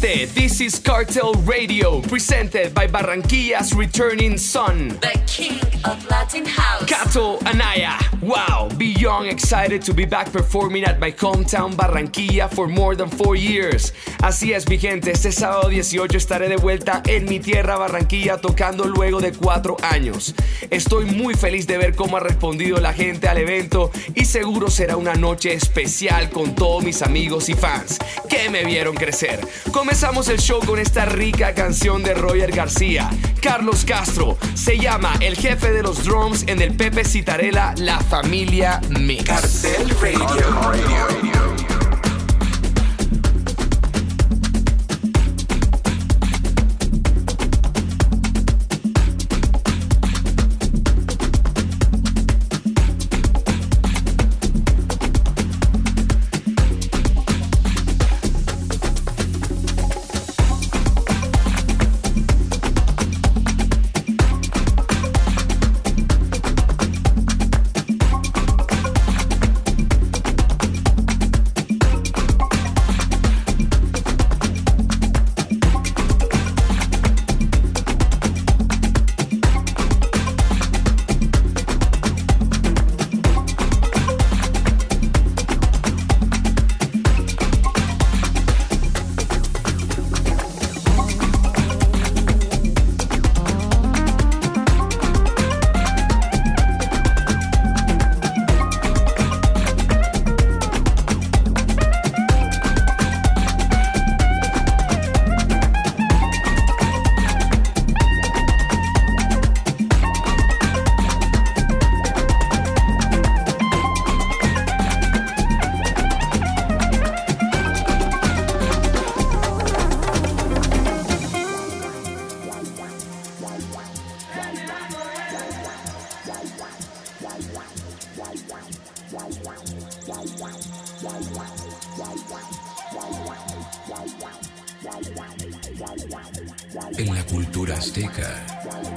gente, this is Cartel Radio, presented by Barranquilla's returning son. The king of Latin House. Cato Anaya. Wow, beyond excited to be back performing at my hometown Barranquilla for more than four years. Así es, mi gente, este sábado 18 estaré de vuelta en mi tierra Barranquilla tocando luego de cuatro años. Estoy muy feliz de ver cómo ha respondido la gente al evento y seguro será una noche especial con todos mis amigos y fans que me vieron crecer. Comenzamos el show con esta rica canción de Roger García, Carlos Castro. Se llama El jefe de los drums en el Pepe Citarela La Familia Mix. Cartel Radio. En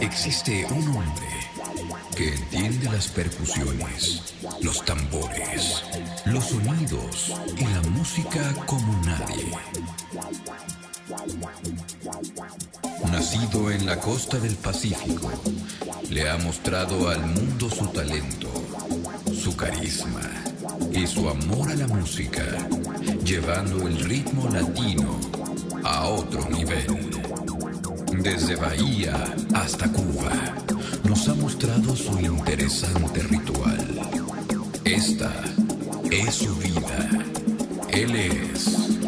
existe un hombre que entiende las percusiones, los tambores, los sonidos y la música como nadie. Nacido en la costa del Pacífico, le ha mostrado al mundo su talento, su carisma y su amor a la música, llevando el ritmo latino a otro nivel. Desde Bahía hasta Cuba, nos ha mostrado su interesante ritual. Esta es su vida. Él es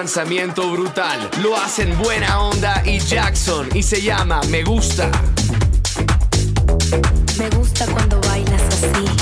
lanzamiento brutal. Lo hacen Buena Onda y Jackson y se llama Me Gusta. Me gusta cuando bailas así.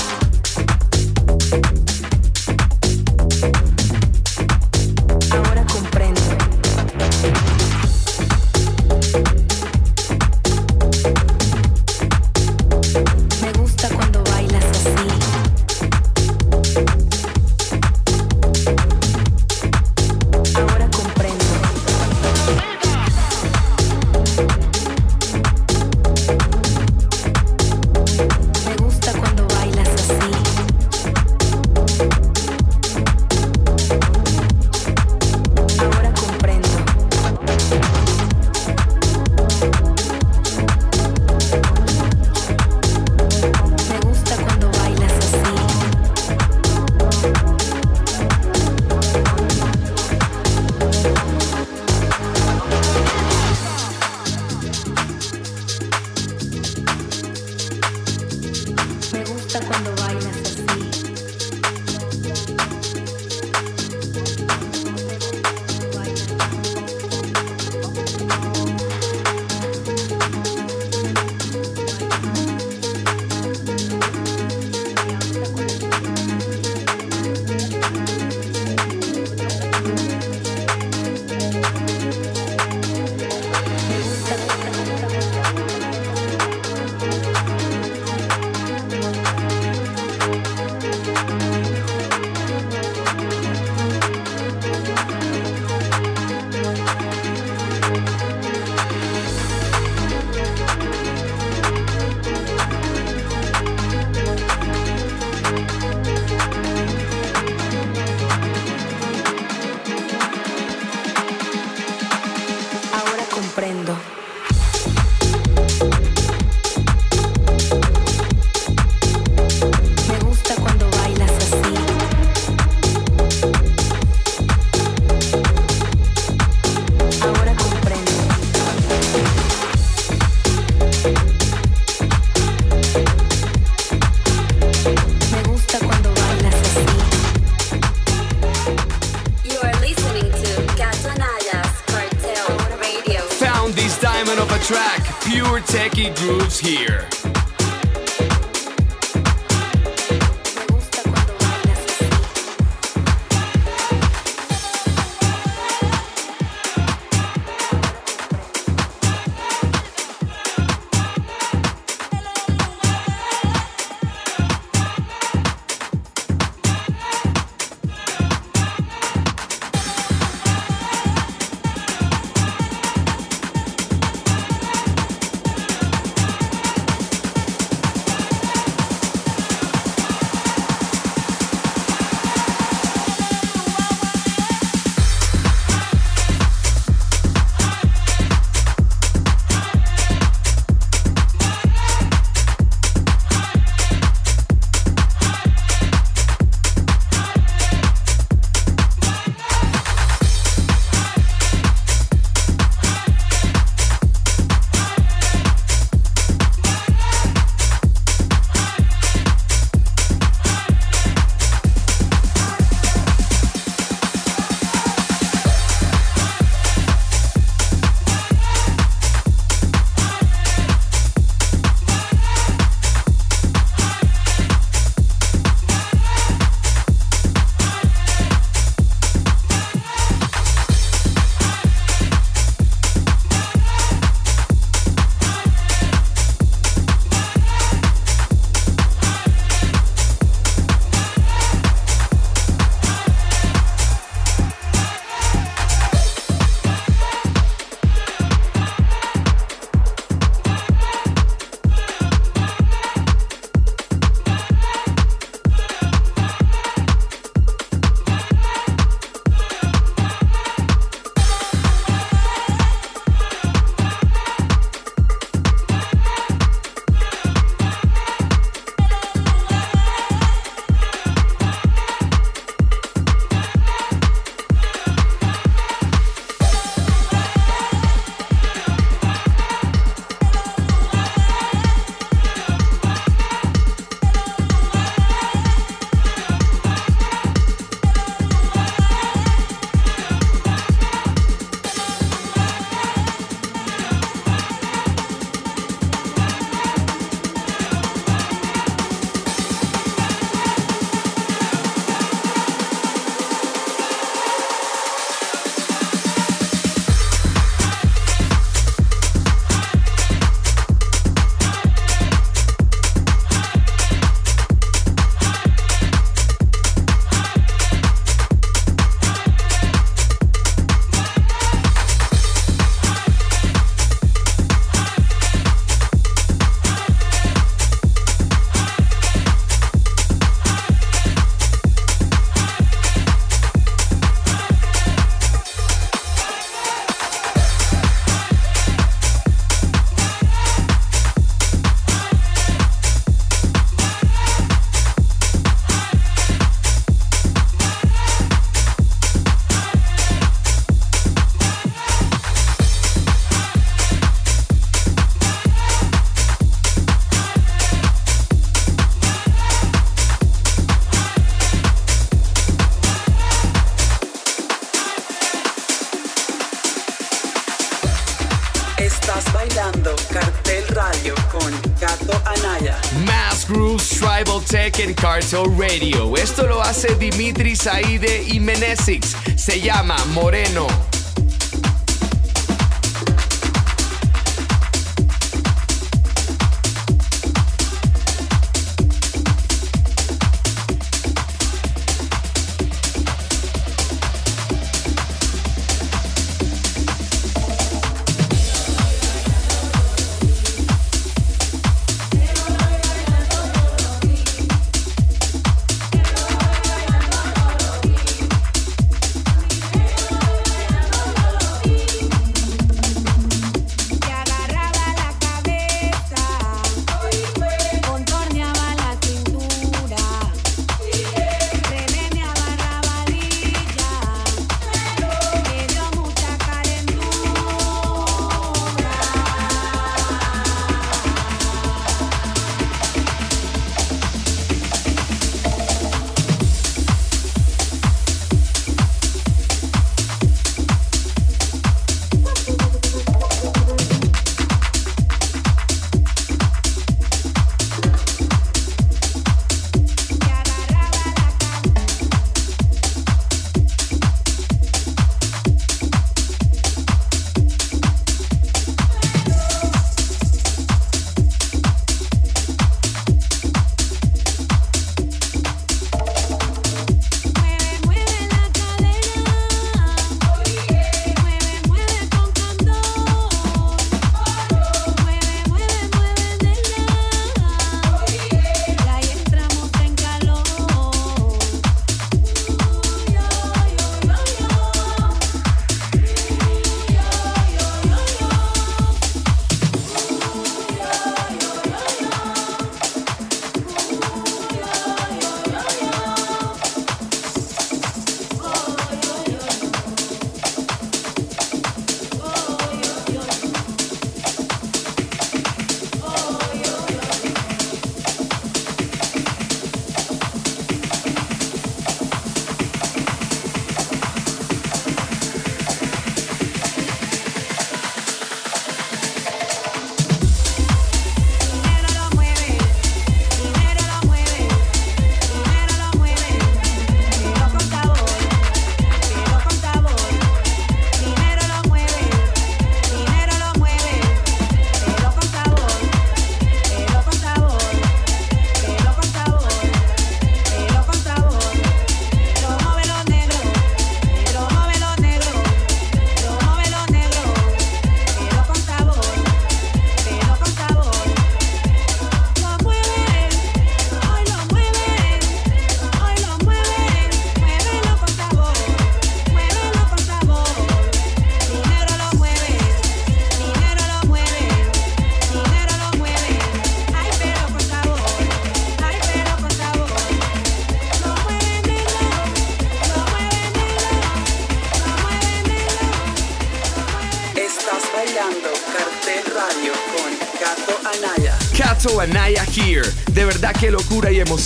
Dimitri Saide y Menesix. Se llama Moreno.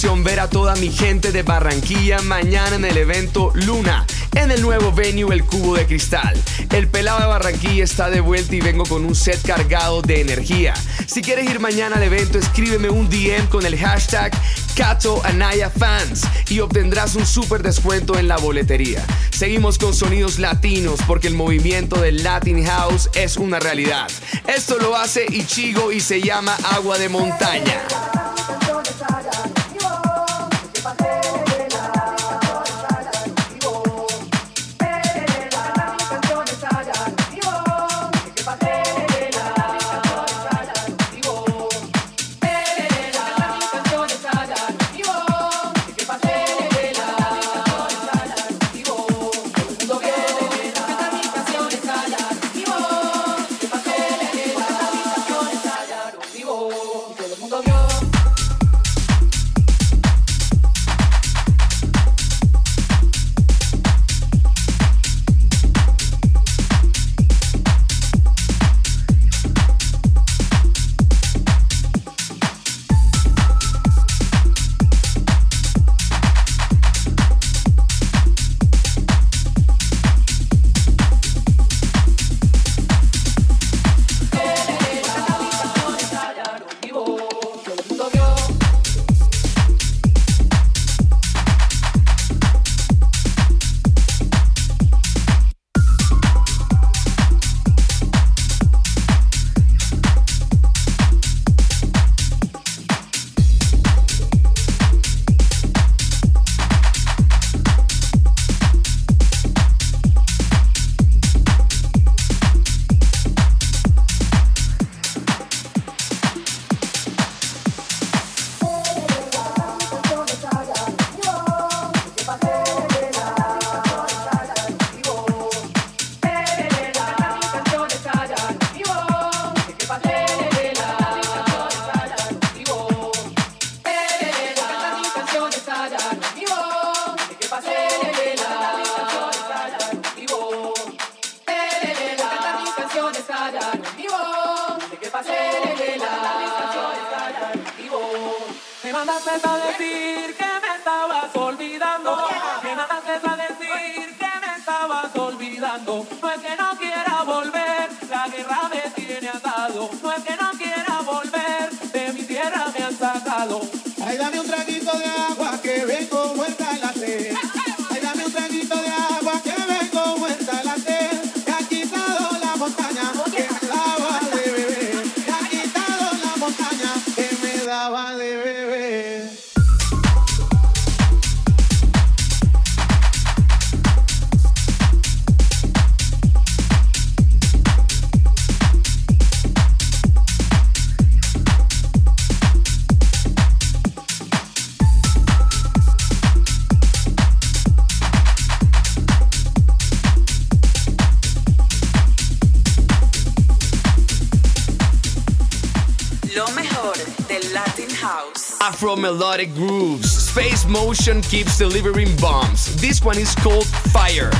Ver a toda mi gente de Barranquilla mañana en el evento Luna, en el nuevo venue El Cubo de Cristal. El pelado de Barranquilla está de vuelta y vengo con un set cargado de energía. Si quieres ir mañana al evento, escríbeme un DM con el hashtag Cato Anaya Fans y obtendrás un super descuento en la boletería. Seguimos con sonidos latinos porque el movimiento del Latin House es una realidad. Esto lo hace Ichigo y se llama Agua de Montaña. No es que no quiera volver, la guerra me tiene atado. No es que melodic grooves. Space Motion keeps delivering bombs. This one is called Fire.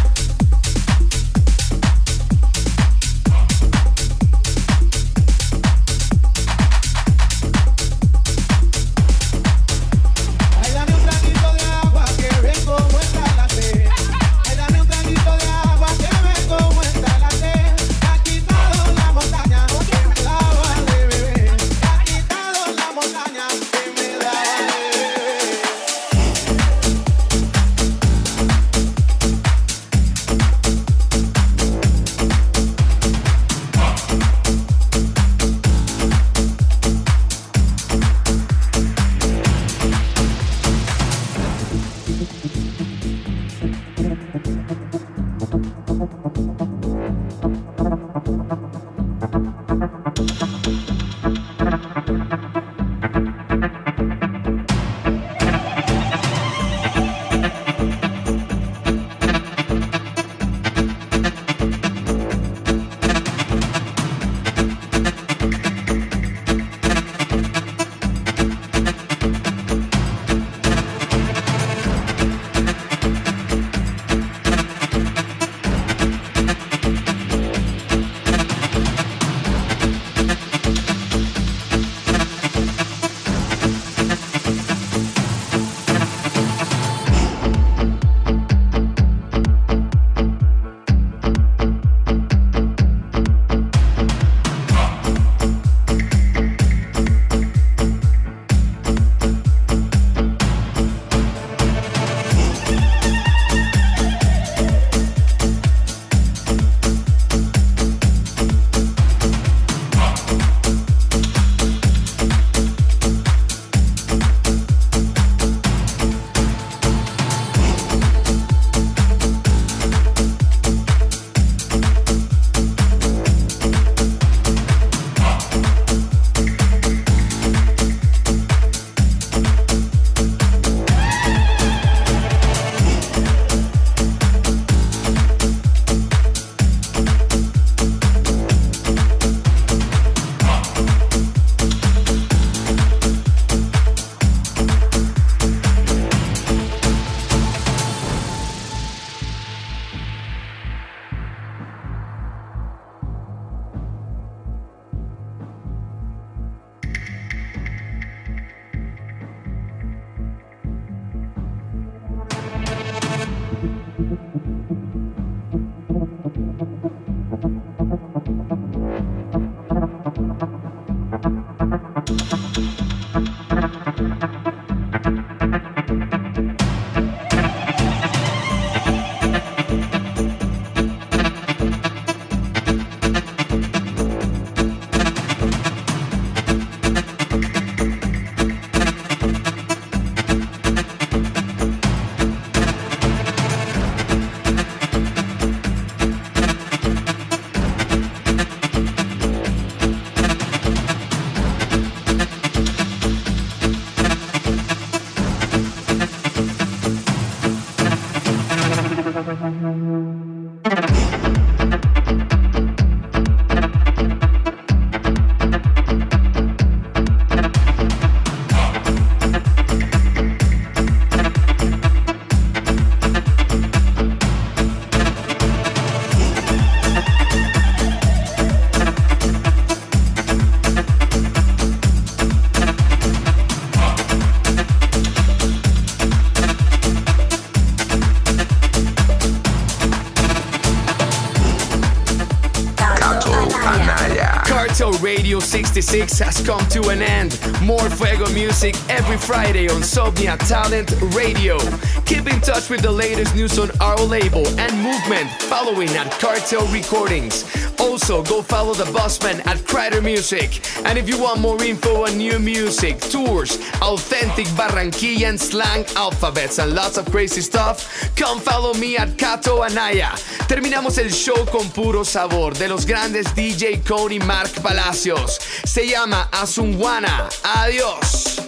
66 has come to an end. More Fuego music every Friday on Somnia Talent Radio. Keep in touch with the latest news on our label and movement following at Cartel Recordings. Also, go follow the Bossman at Crider Music. And if you want more info on new music, tours, authentic Barranquillan slang alphabets, and lots of crazy stuff, come follow me at Kato Anaya. Terminamos el show con puro sabor de los grandes DJ Cody Mark Palacios. Se llama Asunwana. Adiós.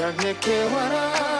Let me kill what I